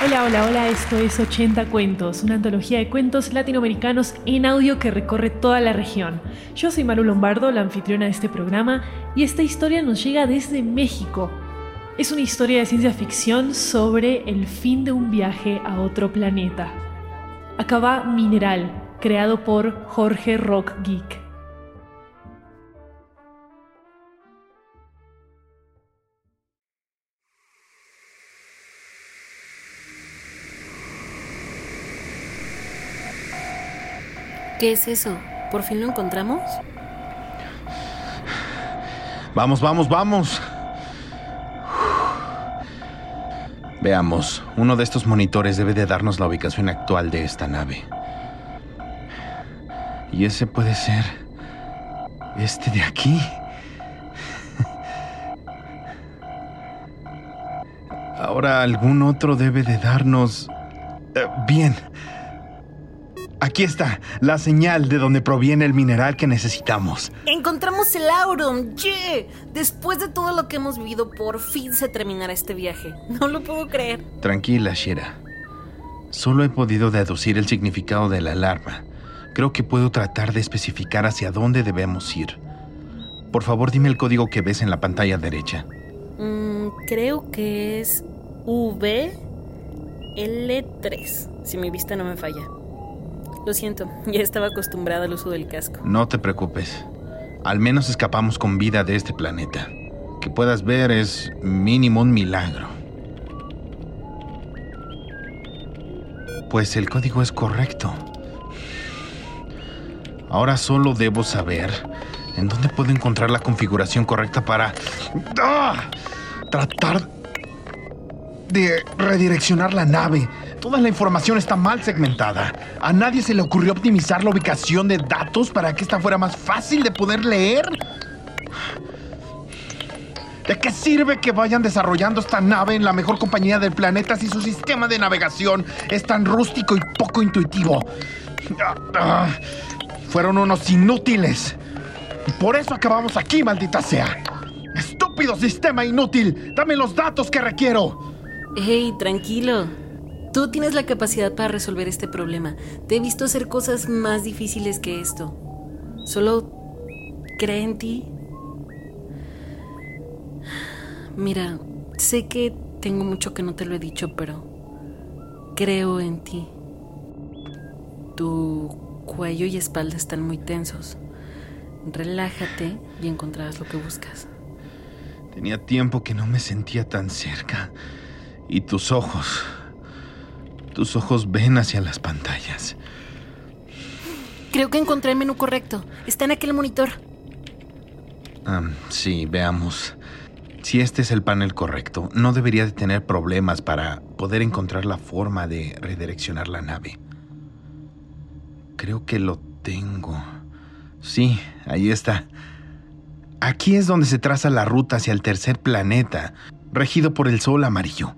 Hola, hola, hola, esto es 80 Cuentos, una antología de cuentos latinoamericanos en audio que recorre toda la región. Yo soy Maru Lombardo, la anfitriona de este programa, y esta historia nos llega desde México. Es una historia de ciencia ficción sobre el fin de un viaje a otro planeta. Acaba Mineral, creado por Jorge Rock Geek. ¿Qué es eso? ¿Por fin lo encontramos? Vamos, vamos, vamos. Veamos, uno de estos monitores debe de darnos la ubicación actual de esta nave. Y ese puede ser... Este de aquí. Ahora algún otro debe de darnos... Eh, bien. Aquí está, la señal de donde proviene el mineral que necesitamos. Encontramos el Aurum, ¡Yeah! Después de todo lo que hemos vivido, por fin se terminará este viaje. No lo puedo creer. Tranquila, Shira. Solo he podido deducir el significado de la alarma. Creo que puedo tratar de especificar hacia dónde debemos ir. Por favor, dime el código que ves en la pantalla derecha. Mm, creo que es VL3, si mi vista no me falla. Lo siento, ya estaba acostumbrada al uso del casco. No te preocupes. Al menos escapamos con vida de este planeta. Que puedas ver es mínimo un milagro. Pues el código es correcto. Ahora solo debo saber en dónde puedo encontrar la configuración correcta para ¡Ah! tratar de redireccionar la nave Toda la información está mal segmentada. ¿A nadie se le ocurrió optimizar la ubicación de datos para que esta fuera más fácil de poder leer? ¿De qué sirve que vayan desarrollando esta nave en la mejor compañía del planeta si su sistema de navegación es tan rústico y poco intuitivo? fueron unos inútiles. Por eso acabamos aquí, maldita sea. Estúpido sistema inútil. Dame los datos que requiero. Hey, tranquilo. Tú tienes la capacidad para resolver este problema. Te he visto hacer cosas más difíciles que esto. Solo cree en ti. Mira, sé que tengo mucho que no te lo he dicho, pero creo en ti. Tu cuello y espalda están muy tensos. Relájate y encontrarás lo que buscas. Tenía tiempo que no me sentía tan cerca. Y tus ojos. Tus ojos ven hacia las pantallas. Creo que encontré el menú correcto. Está en aquel monitor. sí, veamos. Si este es el panel correcto, no debería de tener problemas para poder encontrar la forma de redireccionar la nave. Creo que lo tengo. Sí, ahí está. Aquí es donde se traza la ruta hacia el tercer planeta, regido por el sol amarillo.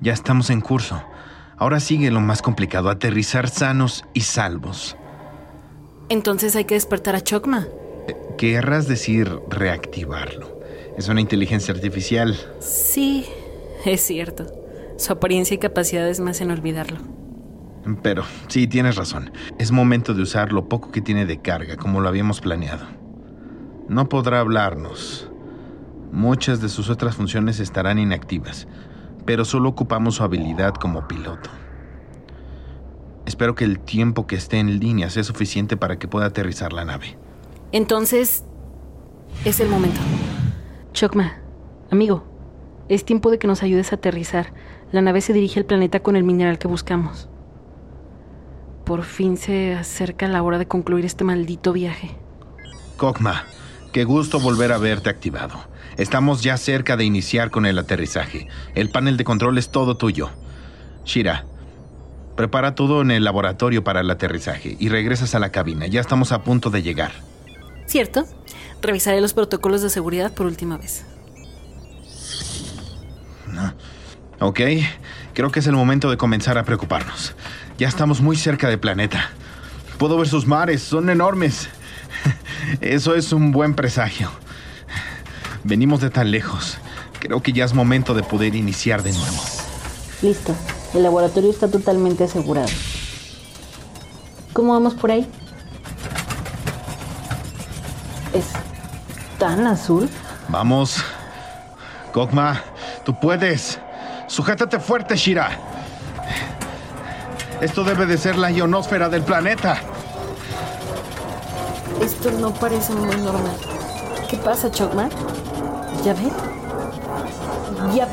Ya estamos en curso. Ahora sigue lo más complicado, aterrizar sanos y salvos. Entonces hay que despertar a Chocma. Querrás decir reactivarlo. Es una inteligencia artificial. Sí, es cierto. Su apariencia y capacidades me hacen olvidarlo. Pero sí, tienes razón. Es momento de usar lo poco que tiene de carga, como lo habíamos planeado. No podrá hablarnos. Muchas de sus otras funciones estarán inactivas pero solo ocupamos su habilidad como piloto. Espero que el tiempo que esté en línea sea suficiente para que pueda aterrizar la nave. Entonces, es el momento. Chokma, amigo, es tiempo de que nos ayudes a aterrizar. La nave se dirige al planeta con el mineral que buscamos. Por fin se acerca la hora de concluir este maldito viaje. Kokma, qué gusto volver a verte activado. Estamos ya cerca de iniciar con el aterrizaje. El panel de control es todo tuyo. Shira, prepara todo en el laboratorio para el aterrizaje y regresas a la cabina. Ya estamos a punto de llegar. ¿Cierto? Revisaré los protocolos de seguridad por última vez. Ok, creo que es el momento de comenzar a preocuparnos. Ya estamos muy cerca del planeta. Puedo ver sus mares, son enormes. Eso es un buen presagio. Venimos de tan lejos. Creo que ya es momento de poder iniciar de nuevo. Listo. El laboratorio está totalmente asegurado. ¿Cómo vamos por ahí? ¿Es tan azul? Vamos. Kokma, tú puedes. Sujétate fuerte, Shira. Esto debe de ser la ionosfera del planeta. No parece muy normal. ¿Qué pasa, Chokma? ¿Ya ve? Ya.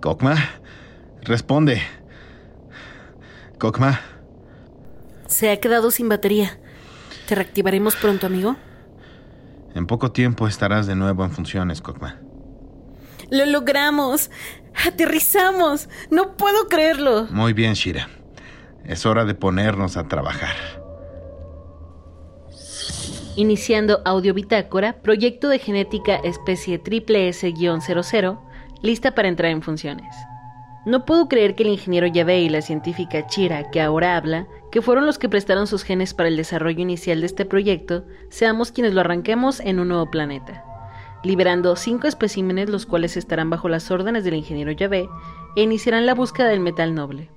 Kokma, responde. Kokma. Se ha quedado sin batería. ¿Te reactivaremos pronto, amigo? En poco tiempo estarás de nuevo en funciones, Kokma. ¡Lo logramos! ¡Aterrizamos! ¡No puedo creerlo! Muy bien, Shira. Es hora de ponernos a trabajar. Iniciando Audio Bitácora, proyecto de genética especie triple S-00, lista para entrar en funciones. No puedo creer que el ingeniero Yave y la científica Chira, que ahora habla, que fueron los que prestaron sus genes para el desarrollo inicial de este proyecto, seamos quienes lo arranquemos en un nuevo planeta, liberando cinco especímenes los cuales estarán bajo las órdenes del ingeniero Yave e iniciarán la búsqueda del metal noble.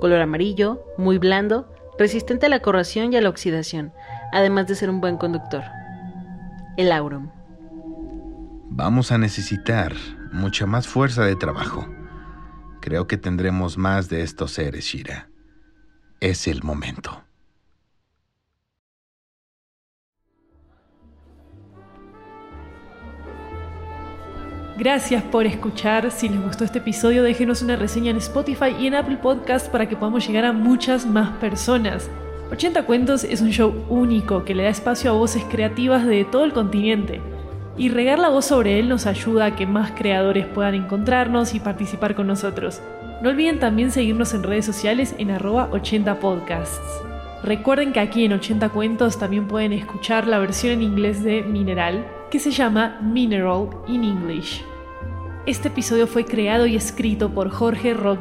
Color amarillo, muy blando, resistente a la corrosión y a la oxidación, además de ser un buen conductor. El aurum. Vamos a necesitar mucha más fuerza de trabajo. Creo que tendremos más de estos seres, Shira. Es el momento. Gracias por escuchar. Si les gustó este episodio, déjenos una reseña en Spotify y en Apple Podcast para que podamos llegar a muchas más personas. 80 Cuentos es un show único que le da espacio a voces creativas de todo el continente. Y regar la voz sobre él nos ayuda a que más creadores puedan encontrarnos y participar con nosotros. No olviden también seguirnos en redes sociales en arroba 80 podcasts. Recuerden que aquí en 80 Cuentos también pueden escuchar la versión en inglés de Mineral, que se llama Mineral in English. Este episodio fue creado y escrito por Jorge Rock.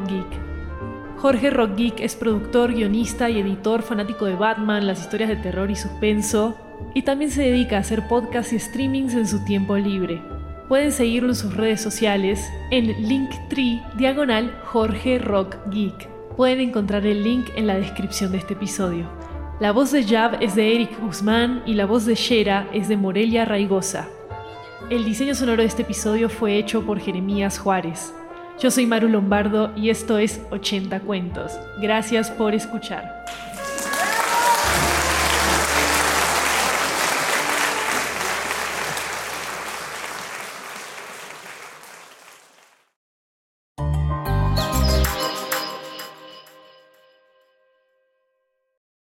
Jorge Rock es productor, guionista y editor fanático de Batman, las historias de terror y suspenso, y también se dedica a hacer podcasts y streamings en su tiempo libre. Pueden seguirlo en sus redes sociales en Linktree diagonal Jorge Rock Geek. Pueden encontrar el link en la descripción de este episodio. La voz de Jab es de Eric Guzmán y la voz de Shera es de Morelia Raigosa. El diseño sonoro de este episodio fue hecho por Jeremías Juárez. Yo soy Maru Lombardo y esto es 80 Cuentos. Gracias por escuchar.